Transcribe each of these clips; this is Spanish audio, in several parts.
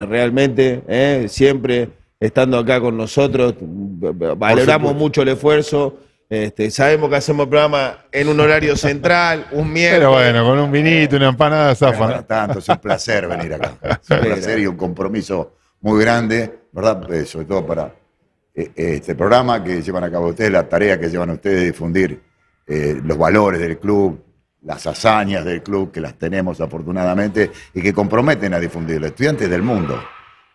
realmente, ¿eh? siempre estando acá con nosotros. Valoramos mucho el esfuerzo. Este, sabemos que hacemos el programa en un horario central, un miércoles. Pero bueno, con un vinito, una empanada, zafa. No, tanto, es un placer venir acá. Es un placer y un compromiso muy grande, ¿verdad? Eh, sobre todo para eh, este programa que llevan a cabo ustedes, la tarea que llevan ustedes de difundir eh, los valores del club, las hazañas del club, que las tenemos afortunadamente y que comprometen a difundirlo. Estudiantes del mundo,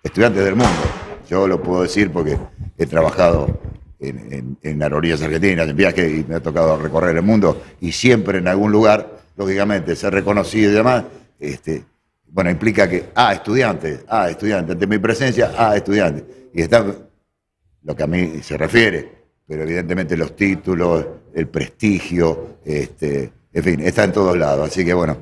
estudiantes del mundo. Yo lo puedo decir porque he trabajado en, en, en argentinas, en viajes, y me ha tocado recorrer el mundo, y siempre en algún lugar, lógicamente, ser reconocido y demás, este, bueno, implica que, ah, estudiante, ah, estudiante, ante mi presencia, ah, estudiante. Y está lo que a mí se refiere, pero evidentemente los títulos, el prestigio, este, en fin, está en todos lados. Así que bueno,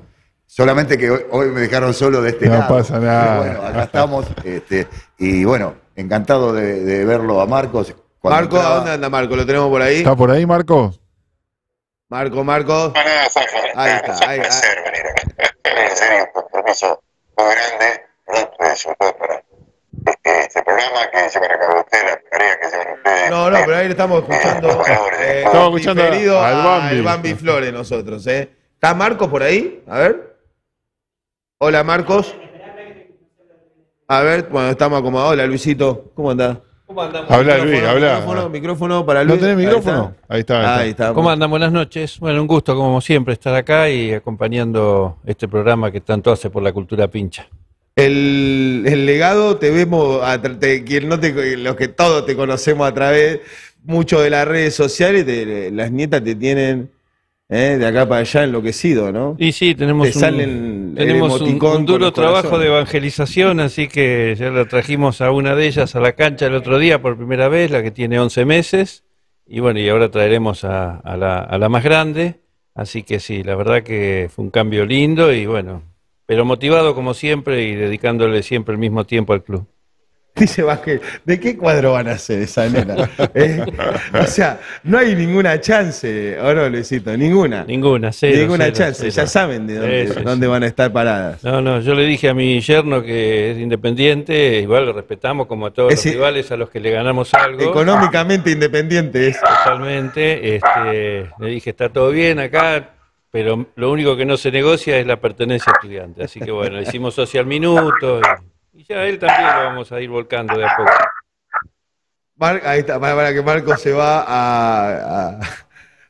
solamente que hoy, me dejaron solo de este no lado. No pasa nada. Bueno, acá estamos, este, y bueno, encantado de, de verlo a Marcos. Marco, entraba... ¿a dónde anda Marco? ¿Lo tenemos por ahí? ¿Está por ahí, Marco? Marco, Marco. Ahí está, ahí está. En serio, un compromiso muy grande, todo para este programa que llevan a cabo ustedes, la tarea que llevan ustedes. No, no, pero ahí le estamos escuchando. Eh, estamos escuchando al Bambi. al Bambi Flores nosotros, ¿eh? ¿Está Marcos por ahí? A ver. Hola, Marcos. A ver, bueno, estamos acomodados. Hola, Luisito. ¿Cómo andás? ¿Cómo andamos? Habla, Luis, habla. Micrófono, micrófono para Luis. ¿No tenés micrófono? Ahí está. Ahí está. Ahí está. ¿Cómo andan? Buenas noches. Bueno, un gusto, como siempre, estar acá y acompañando este programa que tanto hace por la cultura pincha. El, el legado te vemos, a, te, quien no te, los que todos te conocemos a través mucho de las redes sociales, te, las nietas te tienen ¿eh? de acá para allá enloquecido, ¿no? Y sí, tenemos, te un, tenemos un, un, duro trabajo de evangelización, así que ya la trajimos a una de ellas a la cancha el otro día por primera vez, la que tiene 11 meses, y bueno, y ahora traeremos a, a, la, a la más grande, así que sí, la verdad que fue un cambio lindo y bueno, pero motivado como siempre y dedicándole siempre el mismo tiempo al club. Dice Vázquez, ¿de qué cuadro van a hacer esa nena? ¿Eh? O sea, no hay ninguna chance, ¿o no, Luisito? Ninguna. Ninguna, cero, Ninguna cero, chance, cero. ya saben de dónde, van a estar paradas. No, no, yo le dije a mi yerno que es independiente, igual lo respetamos como a todos Es los rivales a los que le ganamos algo. Económicamente independiente es. Totalmente. Este, le dije, está todo bien acá, pero lo único que no se negocia es la pertenencia a estudiante. Así que bueno, hicimos social minuto y, y ya él también lo vamos a ir volcando de a poco. Mar- ahí está, para, para que Marco se va a, a-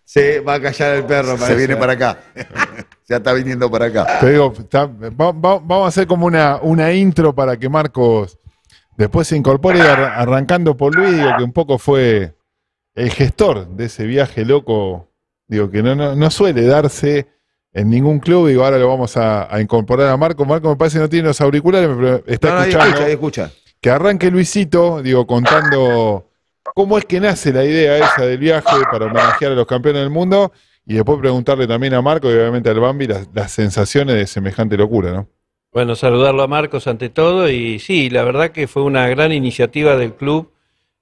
se va a callar el perro. Se viene para acá. ya está viniendo para acá. Te digo, está- va- va- vamos a hacer como una, una intro para que Marcos después se incorpore ar- arrancando por Luis, digo, que un poco fue el gestor de ese viaje loco, digo, que no, no, no suele darse en ningún club, digo, ahora lo vamos a, a incorporar a Marco. Marco me parece que no tiene los auriculares, pero está No, escuchando. escucha, ahí escucha. Que arranque Luisito, digo, contando cómo es que nace la idea esa del viaje para homenajear a los campeones del mundo y después preguntarle también a Marco y obviamente al Bambi las, las sensaciones de semejante locura, ¿no? Bueno, saludarlo a Marcos ante todo y sí, la verdad que fue una gran iniciativa del club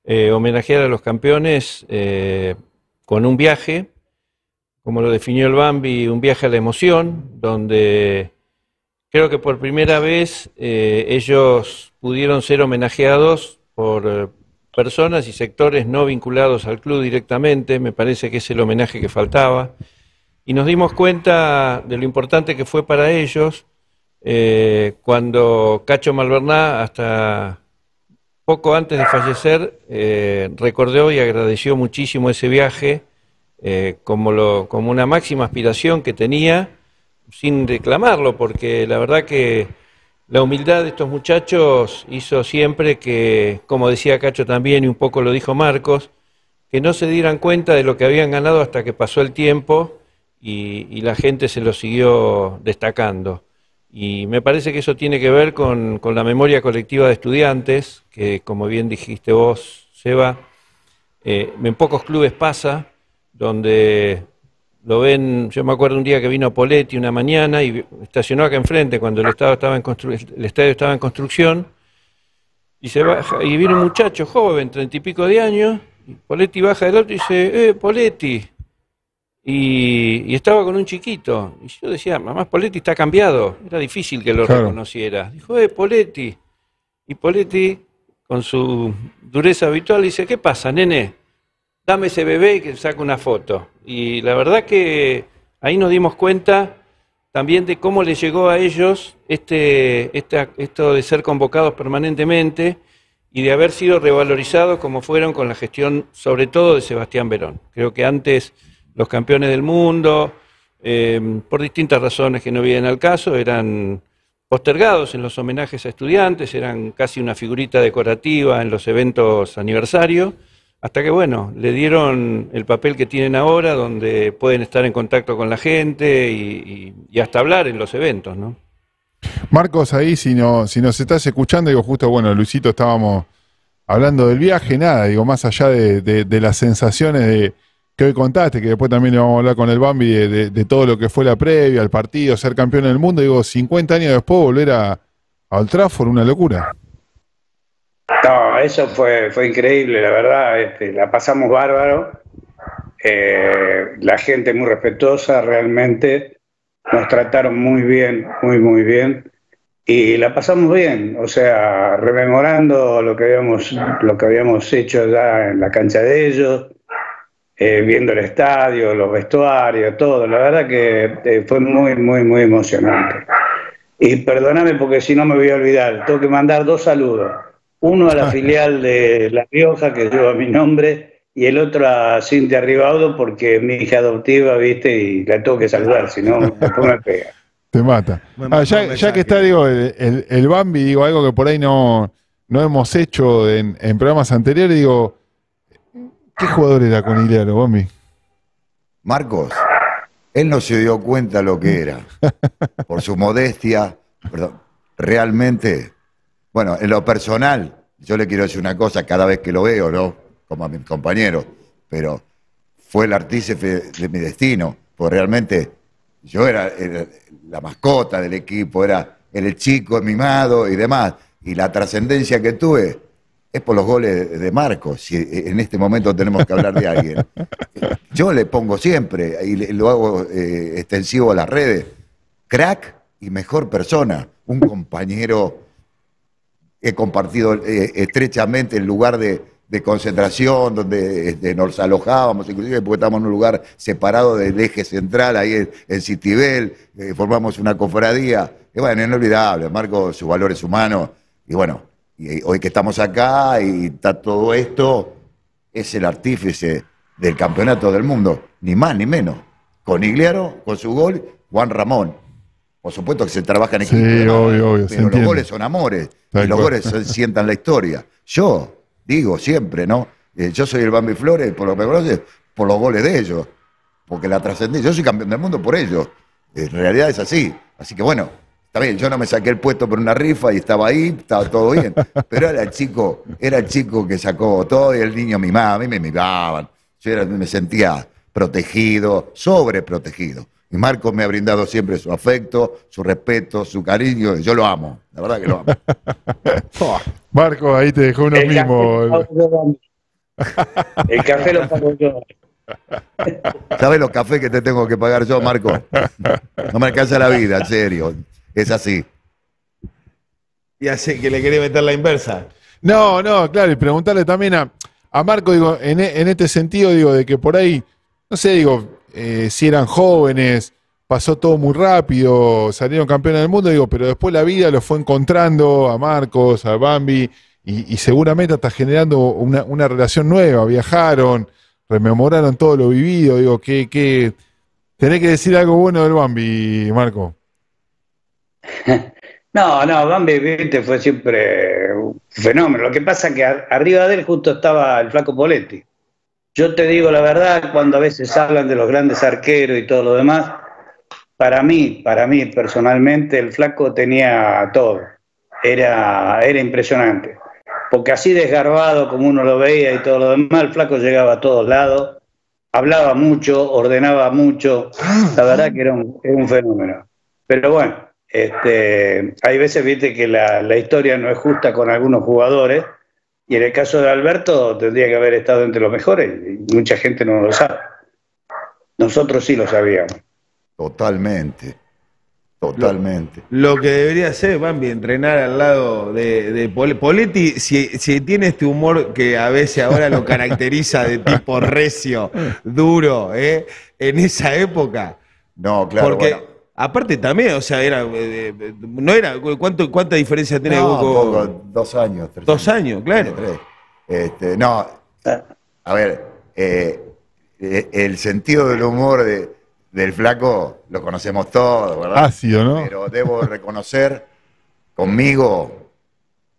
eh, homenajear a los campeones eh, con un viaje, como lo definió el Bambi, un viaje a la emoción, donde creo que por primera vez eh, ellos pudieron ser homenajeados por eh, personas y sectores no vinculados al club directamente, me parece que es el homenaje que faltaba, y nos dimos cuenta de lo importante que fue para ellos eh, cuando Cacho Malverná, hasta poco antes de fallecer, recordó y agradeció muchísimo ese viaje eh, como, lo, como una máxima aspiración que tenía, sin reclamarlo, porque la verdad que la humildad de estos muchachos hizo siempre que, como decía Cacho también, y un poco lo dijo Marcos, que no se dieran cuenta de lo que habían ganado hasta que pasó el tiempo y, la gente se lo siguió destacando. Y me parece que eso tiene que ver con, con la memoria colectiva de estudiantes, que como bien dijiste vos, Seba, eh, en pocos clubes pasa, donde lo ven, yo me acuerdo un día que vino Poletti una mañana y estacionó acá enfrente cuando el, estado estaba en constru- el estadio estaba en construcción, y se baja, y viene un muchacho joven, treinta y pico de años, y Poletti baja del auto y dice, eh, Poletti, y, y estaba con un chiquito. Y yo decía, mamá, Poletti está cambiado. Era difícil que lo Claro. reconociera. Dijo, eh, Poletti. Y Poletti, con su dureza habitual, dice, ¿qué pasa, nene? Dame ese bebé y que saque una foto. Y la verdad que ahí nos dimos cuenta también de cómo le llegó a ellos este, esto de ser convocados permanentemente y de haber sido revalorizados como fueron con la gestión, sobre todo de Sebastián Verón. Creo que antes los campeones del mundo, eh, por distintas razones que no vienen al caso, eran postergados en los homenajes a estudiantes, eran casi una figurita decorativa en los eventos aniversarios, hasta que, bueno, le dieron el papel que tienen ahora, donde pueden estar en contacto con la gente y, hasta hablar en los eventos, ¿no? Marcos, ahí si, no, si nos estás escuchando, digo, justo, bueno, Luisito, estábamos hablando del viaje, nada, digo, más allá de, las sensaciones de, que hoy contaste, que después también le vamos a hablar con el Bambi de, todo lo que fue la previa, el partido, ser campeón del mundo, digo, 50 años después volver a, a Old Trafford, una locura. No, eso fue, fue increíble, la verdad, este, la pasamos bárbaro, eh, la gente muy respetuosa realmente, nos trataron muy bien, muy, muy bien, y la pasamos bien, o sea, rememorando lo que habíamos, lo que habíamos hecho ya en la cancha de ellos, eh, viendo el estadio, los vestuarios, todo, la verdad que eh, fue muy, muy, muy emocionante. Y perdóname porque si no me voy a olvidar, tengo que mandar dos saludos uno a la filial de La Rioja, que lleva mi nombre, y el otro a Cintia Ribaudo, porque es mi hija adoptiva, ¿viste? Y la tengo que saludar, si no, después me pega. Te mata. Ah, ya, que está, digo, el, el, Bambi, digo, algo que por ahí no, no hemos hecho en, programas anteriores, digo, ¿qué jugador era Conigliaro, Bambi? Marcos, él no se dio cuenta lo que era. Por su modestia, perdón, realmente bueno, en lo personal, yo le quiero decir una cosa cada vez que lo veo, ¿no? Como a mis compañeros, pero fue el artífice de mi destino, porque realmente yo era, la mascota del equipo, era el chico mimado y demás, y la trascendencia que tuve es por los goles de Marcos, si en este momento tenemos que hablar de alguien. Yo le pongo siempre, y lo hago eh, extensivo a las redes, crack y mejor persona, un compañero he compartido eh, estrechamente el lugar de, concentración donde este, nos alojábamos, inclusive porque estamos en un lugar separado del eje central, ahí en, Citibel, eh, formamos una cofradía. Y bueno, inolvidable, Marco, sus valores humanos. Y bueno, y hoy que estamos acá y está todo esto, es el artífice del campeonato del mundo, ni más ni menos. Con Igliaro, con su gol, Juan Ramón. Por supuesto que se trabaja en equipo. Sí, obvio, obvio, pero los goles son amores. y los goles sientan la historia. Yo digo siempre, ¿no? Eh, yo soy el Bambi Flores, por lo que me conoces, por los goles de ellos. Porque la trascendencia. Yo soy campeón del mundo por ellos. En realidad es así. Así que bueno, está bien, yo no me saqué el puesto por una rifa y estaba ahí, estaba todo bien. Pero era el chico, era el chico que sacó todo y el niño mimaba, a mí me mimaban. Yo me sentía protegido, sobreprotegido. Y Marco me ha brindado siempre su afecto, su respeto, su cariño. Y yo lo amo, la verdad que lo amo. Marco, ahí te dejó uno el mismo. el café lo pago yo. ¿Sabes los cafés que te tengo que pagar yo, Marco? No me alcanza la vida, en serio. Es así. Y así que le quería meter la inversa. No, no, claro, y preguntarle también a, a Marco, digo, en, en este sentido, digo, de que por ahí, no sé, digo, eh, si eran jóvenes, pasó todo muy rápido, salieron campeones del mundo, digo, pero después la vida los fue encontrando a Marcos, a Bambi, y, seguramente está generando una, relación nueva, viajaron, rememoraron todo lo vivido, digo, que, que tenés que decir algo bueno del Bambi, Marco. No, no, Bambi fue siempre un fenómeno. Lo que pasa es que arriba de él justo estaba el flaco Poletti. Yo te digo la verdad, cuando a veces hablan de los grandes arqueros y todo lo demás, para mí, para mí personalmente, el flaco tenía todo. Era, era impresionante. Porque así desgarbado como uno lo veía y todo lo demás, el flaco llegaba a todos lados, hablaba mucho, ordenaba mucho. La verdad que era un, fenómeno. Pero bueno, este, hay veces, viste, que la historia no es justa con algunos jugadores y en el caso de Alberto tendría que haber estado entre los mejores y mucha gente no lo sabe. Nosotros sí lo sabíamos. Totalmente. Totalmente. Lo que debería hacer, Bambi, entrenar al lado de, de Pol- Poletti, si, si tiene este humor que a veces ahora lo caracteriza de tipo recio, duro, ¿eh? en esa época. No, claro. Porque bueno. Aparte también, o sea, era, eh, no era, ¿cuánto, ¿cuánta diferencia tiene No, vos con- poco, dos años. tres Dos años, claro. Tres. Este, no, a ver, eh, eh, el sentido del humor de- del flaco lo conocemos todos, ¿verdad? Ácido, ¿no? Pero debo reconocer, conmigo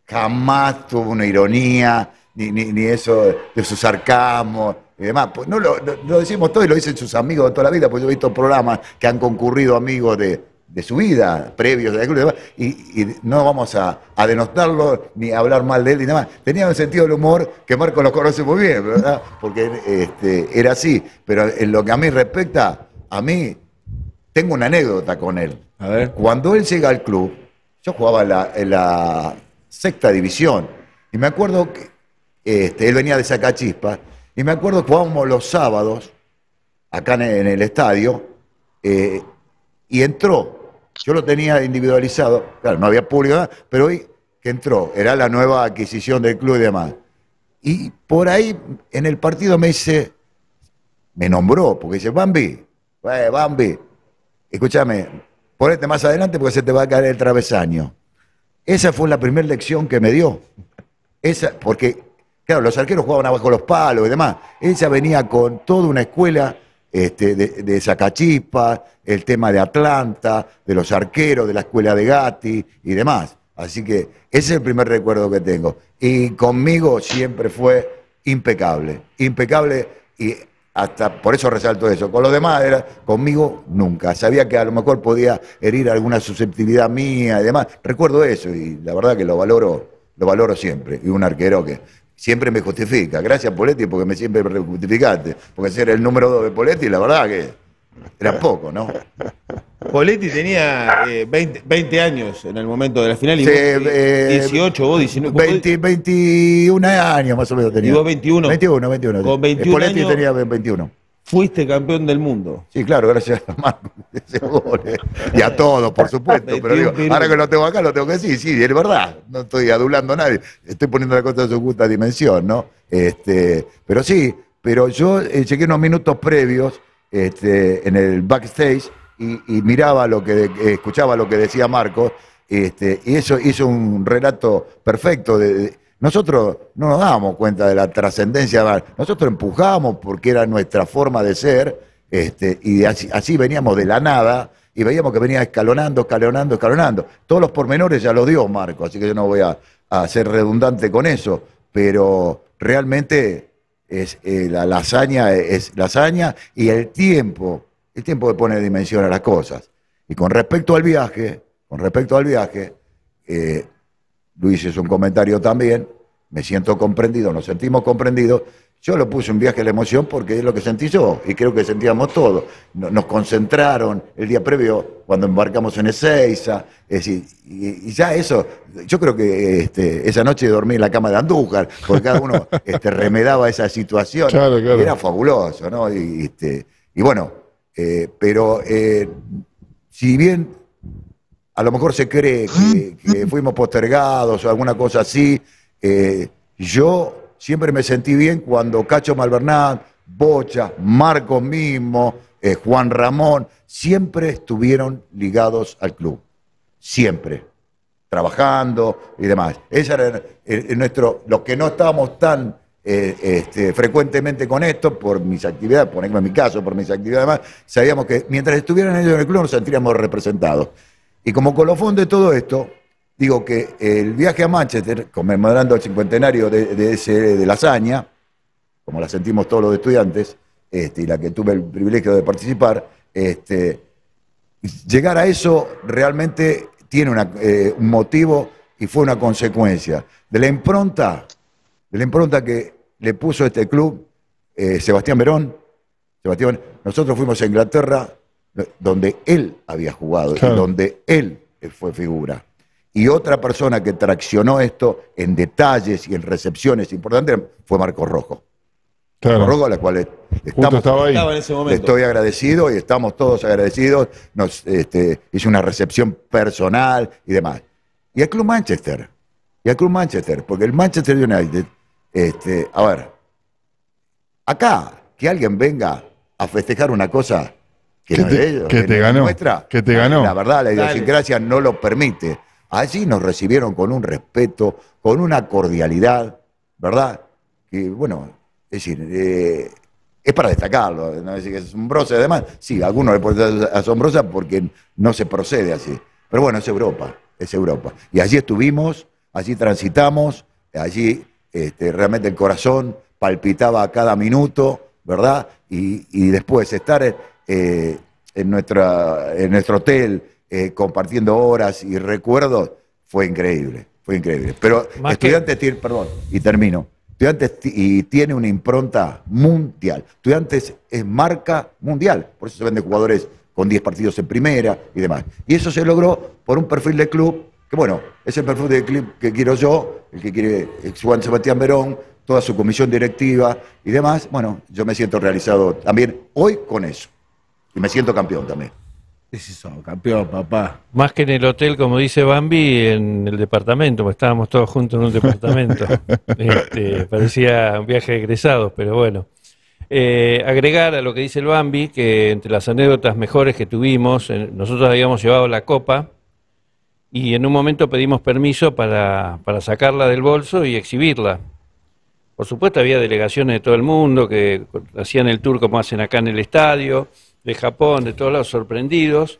jamás tuvo una ironía, ni, ni- ni eso de, de su sarcasmo y demás. Pues no lo, lo- lo decimos todo y lo dicen sus amigos de toda la vida, porque yo he visto programas que han concurrido amigos de, de su vida, previos de club y demás, y, y no vamos a, a denostarlo ni a hablar mal de él ni nada más. Tenía un sentido del humor que Marco lo conoce muy bien, ¿verdad? Porque este, era así. Pero en lo que a mí respecta, a mí tengo una anécdota con él. A ver. Cuando él llega al club, yo jugaba en la, en la sexta división. Y me acuerdo que este, él venía de Sacachispa. Y me acuerdo que jugábamos los sábados, acá en, el estadio, eh, y entró. Yo lo tenía individualizado, claro, no había público, pero hoy que entró, era la nueva adquisición del club y demás. Y por ahí en el partido me dice, me nombró, porque dice, Bambi, eh, Bambi, escúchame, ponete más adelante porque se te va a caer el travesaño. Esa fue la primera lección que me dio. Esa, porque, claro, los arqueros jugaban abajo los palos y demás. Ella venía con toda una escuela este, de, de el tema de Atlanta, de los arqueros, de la escuela de Gatti y demás. Así que ese es el primer recuerdo que tengo. Y conmigo siempre fue impecable, impecable y hasta por eso resalto eso. Con los demás era conmigo nunca. Sabía que a lo mejor podía herir alguna susceptibilidad mía y demás. Recuerdo eso y la verdad que lo valoro, lo valoro siempre. Y un arquero que siempre me justifica. Gracias Poletti porque me siempre me justificaste. Porque ser el número dos de Poletti, la verdad que era poco, ¿no? Poletti tenía eh, 20, 20 años en el momento de la final y Sí, vos, eh, 18, vos 19. vos- 20, 21 años más o menos tenía. ¿Y vos 21? 21, 21. Con 21 Poletti años- tenía 21. Fuiste campeón del mundo. Sí, claro, gracias a Marco. eh. Y a todos, por supuesto. Pero 21 digo, ahora que lo tengo acá, lo tengo que decir. Sí, es verdad. No estoy adulando a nadie. Estoy poniendo la cosa en su justa dimensión, ¿no? Este, pero sí, pero yo eh, llegué unos minutos previos este, en el backstage y, y miraba lo que, eh, escuchaba lo que decía Marcos. Este, y eso hizo un relato perfecto de, nosotros no nos dábamos cuenta de la trascendencia, nosotros empujamos porque era nuestra forma de ser, este, y así, veníamos de la nada, y veíamos que venía escalonando, escalonando, escalonando. Todos los pormenores ya los dio Marco, así que yo no voy a, a ser redundante con eso, pero realmente es, eh, la lasaña es lasaña y el tiempo, el tiempo que pone dimensión a las cosas. Y con respecto al viaje, con respecto al viaje, eh, Luis hizo un comentario también, me siento comprendido, nos sentimos comprendidos. Yo lo puse un viaje a la emoción porque es lo que sentí yo y creo que sentíamos todos. No- Nos concentraron el día previo cuando embarcamos en Ezeiza, es decir, y, ya eso, yo creo que este, esa noche dormí en la cama de Andújar, porque cada uno este, remedaba esa situación. Claro, claro. Era fabuloso, ¿no? Y, este, y bueno, eh, pero eh, si bien a lo mejor se cree que, que fuimos postergados o alguna cosa así. Eh, yo siempre me sentí bien cuando Cacho Malvernat, Bocha, Marcos mismo, eh, Juan Ramón, siempre estuvieron ligados al club. Siempre. Trabajando y demás. Ese era el- el- nuestro. Los que no estábamos tan eh, este, frecuentemente con esto, por mis actividades, por ejemplo en mi caso, por mis actividades demás, sabíamos que mientras estuvieran ellos en el club nos sentiríamos representados. Y como colofón de todo esto, digo que el viaje a Manchester, conmemorando el cincuentenario de, ese, de la hazaña, como la sentimos todos los estudiantes, este, y la que tuve el privilegio de participar, este, llegar a eso realmente tiene eh, un motivo y fue una consecuencia de la impronta, de la impronta que le puso este club eh, Sebastián Verón. Sebastián, nosotros fuimos a Inglaterra, donde él había jugado Claro. y donde él fue figura. Y otra persona que traccionó esto en detalles y en recepciones importantes fue Marcos Rojo. Claro. Morroco, a la cual estamos, estaba ahí. Estaba en ese le momento. estoy agradecido y estamos todos agradecidos. Nos este, hizo una recepción personal y demás. Y el Club Manchester. Y el Club Manchester. Porque el Manchester United, este, a ver, acá, que alguien venga a festejar una cosa que, no te- es de ellos, que te no es ganó, nuestra, que te ganó. La verdad, la Dale. idiosincrasia no lo permite. Allí nos recibieron con un respeto, con una cordialidad, ¿verdad? Que, bueno, es decir, eh, es para destacarlo, no es decir que es asombrosa, además, sí, a algunos le puede ser asombrosa porque no se procede así. Pero bueno, es Europa, es Europa. Y allí estuvimos, allí transitamos, allí este, realmente el corazón palpitaba a cada minuto, ¿verdad? Y, y después estar eh, en, nuestra, en nuestro hotel eh, compartiendo horas y recuerdos fue increíble, fue increíble. Pero Más que- estudiantes, tiene- perdón, y termino. Estudiantes y tiene una impronta mundial. Estudiantes es marca mundial, por eso se venden jugadores con 10 partidos en primera y demás. Y eso se logró por un perfil de club, que bueno, es el perfil de club que quiero yo, el que quiere Juan Sebastián Verón, toda su comisión directiva y demás. Bueno, yo me siento realizado también hoy con eso. Y me siento campeón también. Es eso, campeón, papá. Más que en el hotel, como dice Bambi, en el departamento, porque estábamos todos juntos en un departamento. Este, parecía un viaje de egresados, pero bueno. Eh, agregar a lo que dice el Bambi, que entre las anécdotas mejores que tuvimos, eh, nosotros habíamos llevado la copa y en un momento pedimos permiso para, para sacarla del bolso y exhibirla. Por supuesto había delegaciones de todo el mundo que hacían el tour como hacen acá en el estadio, de Japón, de todos lados sorprendidos.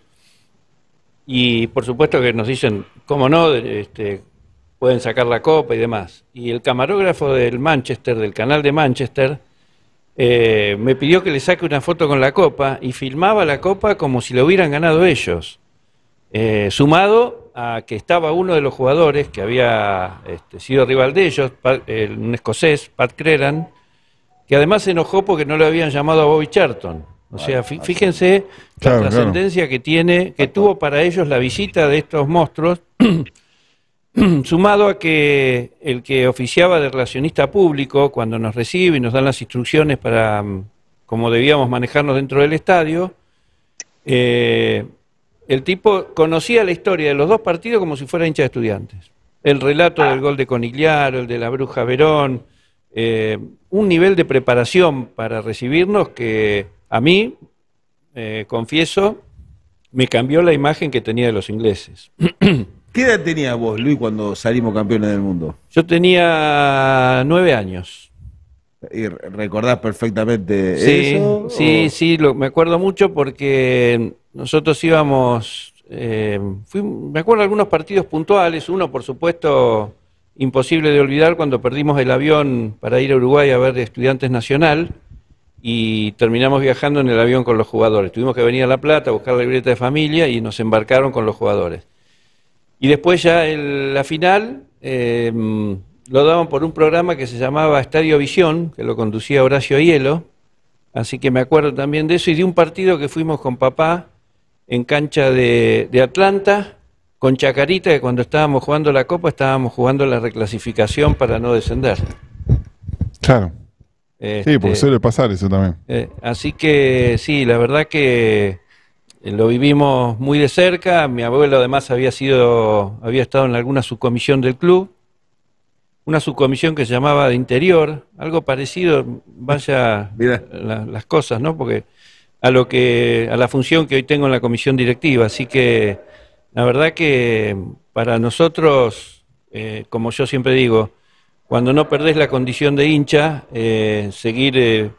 Y por supuesto que nos dicen, ¿cómo no? Este, pueden sacar la copa y demás. Y el camarógrafo del Manchester, del canal de Manchester, eh, me pidió que le saque una foto con la copa y filmaba la copa como si la hubieran ganado ellos. Eh, sumado a que estaba uno de los jugadores que había este, sido rival de ellos, un escocés, Pat Creran, que además se enojó porque no le habían llamado a Bobby Charlton. O sea, fí- fíjense Claro, la claro. trascendencia que tiene, que tuvo para ellos la visita de estos monstruos, sumado a que el que oficiaba de relacionista público, cuando nos recibe y nos dan las instrucciones para mm, cómo debíamos manejarnos dentro del estadio, eh, el tipo conocía la historia de los dos partidos como si fuera hincha de estudiantes. El relato del gol de Conigliaro, el de la Bruja Verón, eh, un nivel de preparación para recibirnos que a mí, eh, confieso, me cambió la imagen que tenía de los ingleses. ¿Qué edad tenías vos, Luis, cuando salimos campeones del mundo? Yo tenía nueve años. ¿Y re- recordás perfectamente Sí, eso? sí, o- sí, lo- me acuerdo mucho porque nosotros íbamos, eh, fui- me acuerdo de algunos partidos puntuales, uno por supuesto imposible de olvidar cuando perdimos el avión para ir a Uruguay a ver Estudiantes Nacional y terminamos viajando en el avión con los jugadores. Tuvimos que venir a La Plata a buscar la libreta de familia y nos embarcaron con los jugadores. Y después ya el- la final eh, lo daban por un programa que se llamaba Estadio Visión, que lo conducía Horacio Hielo. Así que me acuerdo también de eso y de un partido que fuimos con papá en cancha de, de Atlanta, con Chacarita, que cuando estábamos jugando la Copa estábamos jugando la reclasificación para no descender. Claro. Sí, Este, porque suele pasar eso también. eh, así que sí, la verdad que eh, lo vivimos muy de cerca. Mi abuelo además había sido, había estado en alguna subcomisión del club, una subcomisión que se llamaba de interior, algo parecido, vaya la- las cosas, ¿no? Porque a lo que, a la función que hoy tengo en la comisión directiva. Así que la verdad que para nosotros, eh, como yo siempre digo, cuando no perdés la condición de hincha, eh, seguir eh,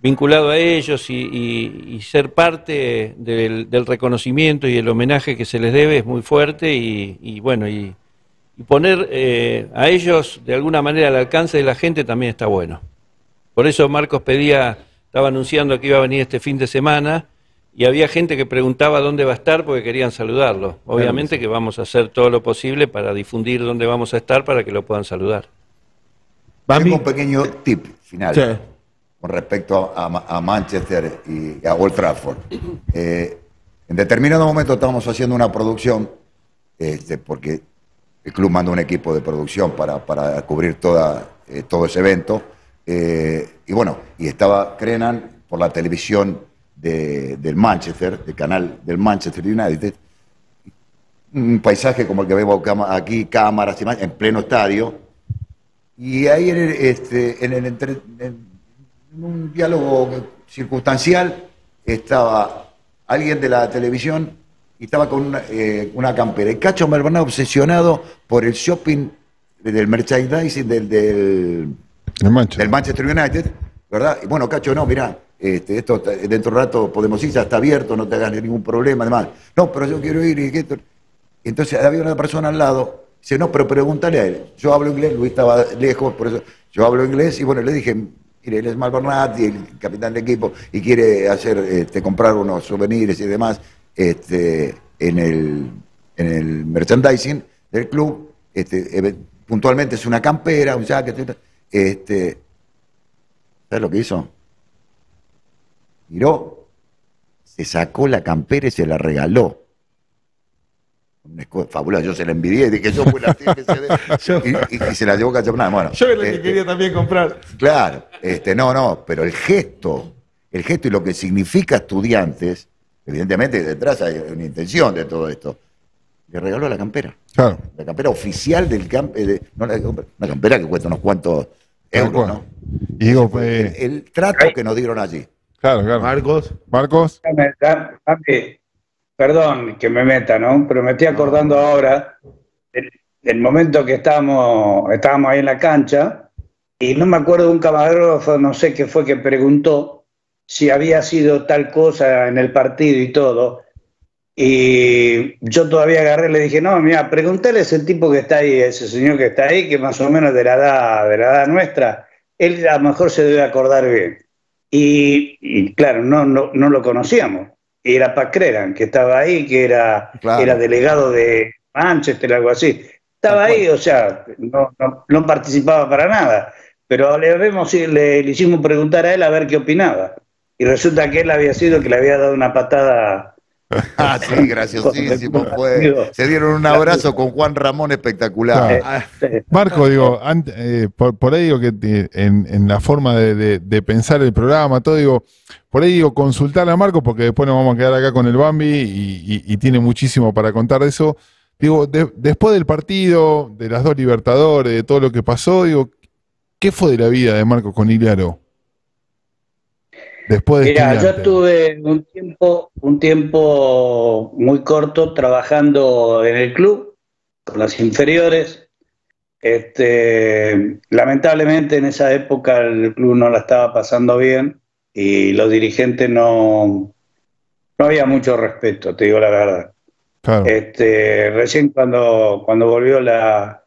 vinculado a ellos y, y- y ser parte del, del reconocimiento y el homenaje que se les debe es muy fuerte y, y bueno, y, y poner eh, a ellos de alguna manera al alcance de la gente también está bueno. Por eso Marcos pedía, estaba anunciando que iba a venir este fin de semana y había gente que preguntaba dónde va a estar porque querían saludarlo. Obviamente que vamos a hacer todo lo posible para difundir dónde vamos a estar para que lo puedan saludar. Bambi. Tengo un pequeño tip final Sí. con respecto a, a Manchester y a Old Trafford. Eh, en determinado momento estábamos haciendo una producción, este, porque el club mandó un equipo de producción para, para cubrir toda, eh, todo ese evento, Eh, y bueno, y estaba Crenan por la televisión de- del Manchester, del canal del Manchester United. Un paisaje como el que vemos aquí, cámaras y más, en pleno estadio. Y ahí en el, este, en el entre- en- un diálogo circunstancial estaba alguien de la televisión y estaba con una, eh, una campera. Y Cacho Malverná obsesionado por el shopping del merchandising del, del, El Manchester. del Manchester United, ¿verdad? Y bueno, Cacho, no, mirá, este, esto dentro de un rato podemos ir, ya está abierto, no te hagas ningún problema, además. No, pero yo quiero ir y que esto- Entonces había una persona al lado, dice, no, pero pregúntale a él. Yo hablo inglés, Luis estaba lejos, por eso yo hablo inglés, y bueno, le dije, mire, él es Mal Bernat y el capitán de equipo, y quiere hacer, este, comprar unos souvenirs y demás este, en, el, en el merchandising del club. Este, puntualmente es una campera, un jacket, este, ¿sabes lo que hizo? Miró, se sacó la campera y se la regaló. Fabulosa, yo se la envidié, dije yo fui la y, y- y se la llevó Cachapná. Bueno, Yo era la que este, quería también comprar. Claro, este, no, no, pero el gesto, el gesto y lo que significa estudiantes, evidentemente detrás hay una intención de todo esto. Le regaló la campera, Claro. la campera oficial del camp, eh, de- no, la- una campera que cuesta unos cuantos euros. ¿no? Y digo, el, el trato que nos dieron allí. claro, claro. Marcos. Marcos, Dame- dame- dame- perdón que me meta, ¿no? Pero me estoy acordando ahora del, del momento que estábamos, estábamos ahí en la cancha y no me acuerdo de un camarógrafo, no sé qué fue que preguntó si había sido tal cosa en el partido y todo. Y yo todavía agarré y le dije, no, mira, pregúntale a ese tipo que está ahí, a ese señor que está ahí, que más o menos de la edad, de la edad nuestra, él a lo mejor se debe acordar bien. Y, y claro, no, no, no lo conocíamos. Era Pacreran, que estaba ahí, que era, Claro. era delegado de Manchester, algo así. Estaba Tal cual. ahí, o sea, no, no, no participaba para nada. Pero le, vemos, le, le hicimos preguntar a él a ver qué opinaba. Y resulta que él había sido que le había dado una patada. Ah, sí, graciosísimo fue. Se dieron un abrazo con Juan Ramón espectacular. Ah, Marco, digo, eh, por, por ahí digo que eh, en, en la forma de, de- de pensar el programa, todo, digo, por ahí digo, consultar a Marco, porque después nos vamos a quedar acá con el Bambi y, y- y tiene muchísimo para contar de eso. Digo, de- después del partido, de las dos Libertadores, de todo lo que pasó, digo, ¿qué fue de la vida de Marco con Iliaro? Después de Mira, yo Estudiantes. estuve un tiempo, un tiempo muy corto trabajando en el club, con las inferiores. Este, lamentablemente en esa época el club no la estaba pasando bien y los dirigentes no, no había mucho respeto, te digo la verdad. Claro, Este, recién cuando, cuando volvió la,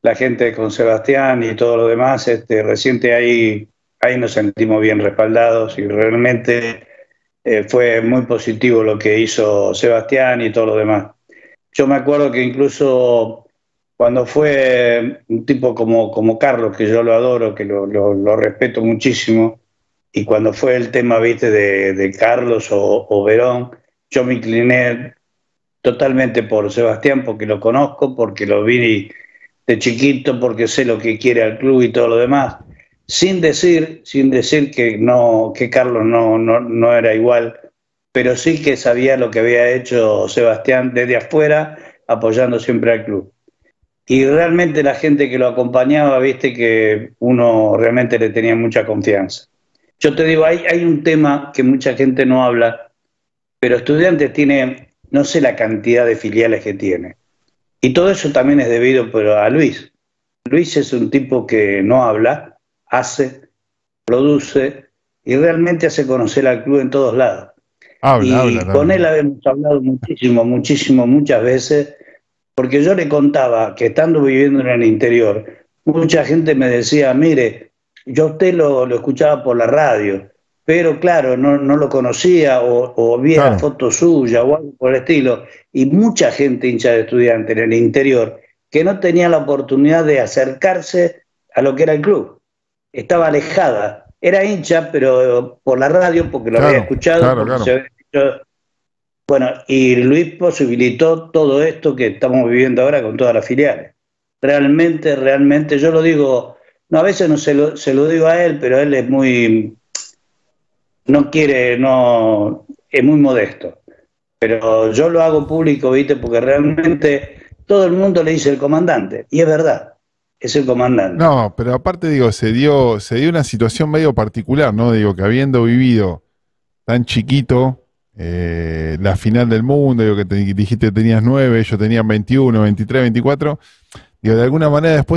la gente con Sebastián y todo lo demás, este, reciente ahí, ahí nos sentimos bien respaldados y realmente eh, fue muy positivo lo que hizo Sebastián y todo lo demás. Yo me acuerdo que incluso cuando fue un tipo como, como Carlos, que yo lo adoro, que lo respeto muchísimo, y cuando fue el tema, viste, de, de Carlos o, o Verón, yo me incliné totalmente por Sebastián porque lo conozco, porque lo vi de chiquito, porque sé lo que quiere al club y todo lo demás, sin decir, sin decir que no, que Carlos no, no, no era igual, pero sí que sabía lo que había hecho Sebastián desde afuera, apoyando siempre al club. Y realmente la gente que lo acompañaba, viste que uno realmente le tenía mucha confianza. Yo te digo, hay, hay un tema que mucha gente no habla, pero Estudiantes tiene, no sé la cantidad de filiales que tiene. Y todo eso también es debido pero a Luis. Luis es un tipo que no habla, hace, produce y realmente hace conocer al club en todos lados. habla, y habla. con él habíamos hablado muchísimo, muchísimo, muchas veces, porque yo le contaba que estando viviendo en el interior, mucha gente me decía, mire, yo a usted lo, lo escuchaba por la radio, pero claro, no, no lo conocía o, o vi Claro. la foto suya o algo por el estilo. Y mucha gente hincha de estudiante en el interior que no tenía la oportunidad de acercarse a lo que era el club. Estaba alejada. Era hincha, pero por la radio, porque lo Claro, había escuchado. claro, claro. se había. Bueno, y Luis posibilitó todo esto que estamos viviendo ahora con todas las filiales. Realmente, realmente, yo lo digo No, a veces no se lo, se lo digo a él, pero él es muy, no quiere, no, es muy modesto. Pero yo lo hago público, ¿viste? Porque realmente todo el mundo le dice el comandante, y es verdad, es el comandante. No, pero aparte digo, se dio, se dio una situación medio particular, ¿no? Digo, que habiendo vivido tan chiquito eh, la final del mundo, digo que te, dijiste que tenías nueve, ellos tenían 21, 23, 24, digo, de alguna manera después